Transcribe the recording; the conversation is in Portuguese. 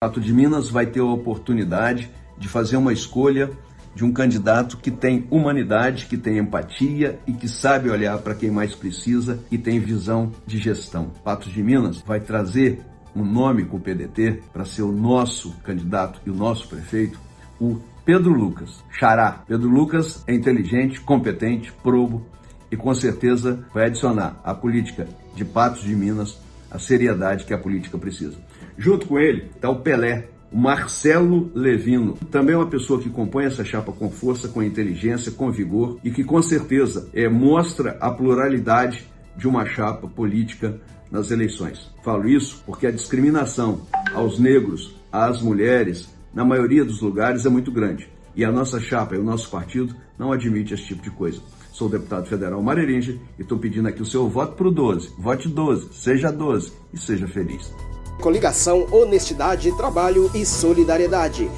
Pato de Minas vai ter a oportunidade de fazer uma escolha de um candidato que tem humanidade, que tem empatia e que sabe olhar para quem mais precisa e tem visão de gestão. Patos de Minas vai trazer um nome com o PDT para ser o nosso candidato e o nosso prefeito, o Pedro Lucas. Xará. Pedro Lucas é inteligente, competente, probo e com certeza vai adicionar à política de Patos de Minas a seriedade que a política precisa. Junto com ele está o Pelé, o Marcelo Levino, também é uma pessoa que compõe essa chapa com força, com inteligência, com vigor e que com certeza é, mostra a pluralidade de uma chapa política nas eleições. Falo isso porque a discriminação aos negros, às mulheres, na maioria dos lugares é muito grande. E a nossa chapa e o nosso partido não admite esse tipo de coisa. Sou deputado federal Marerinja e estou pedindo aqui o seu voto para o 12. Vote 12, seja 12 e seja feliz. Coligação Honestidade, Trabalho e Solidariedade.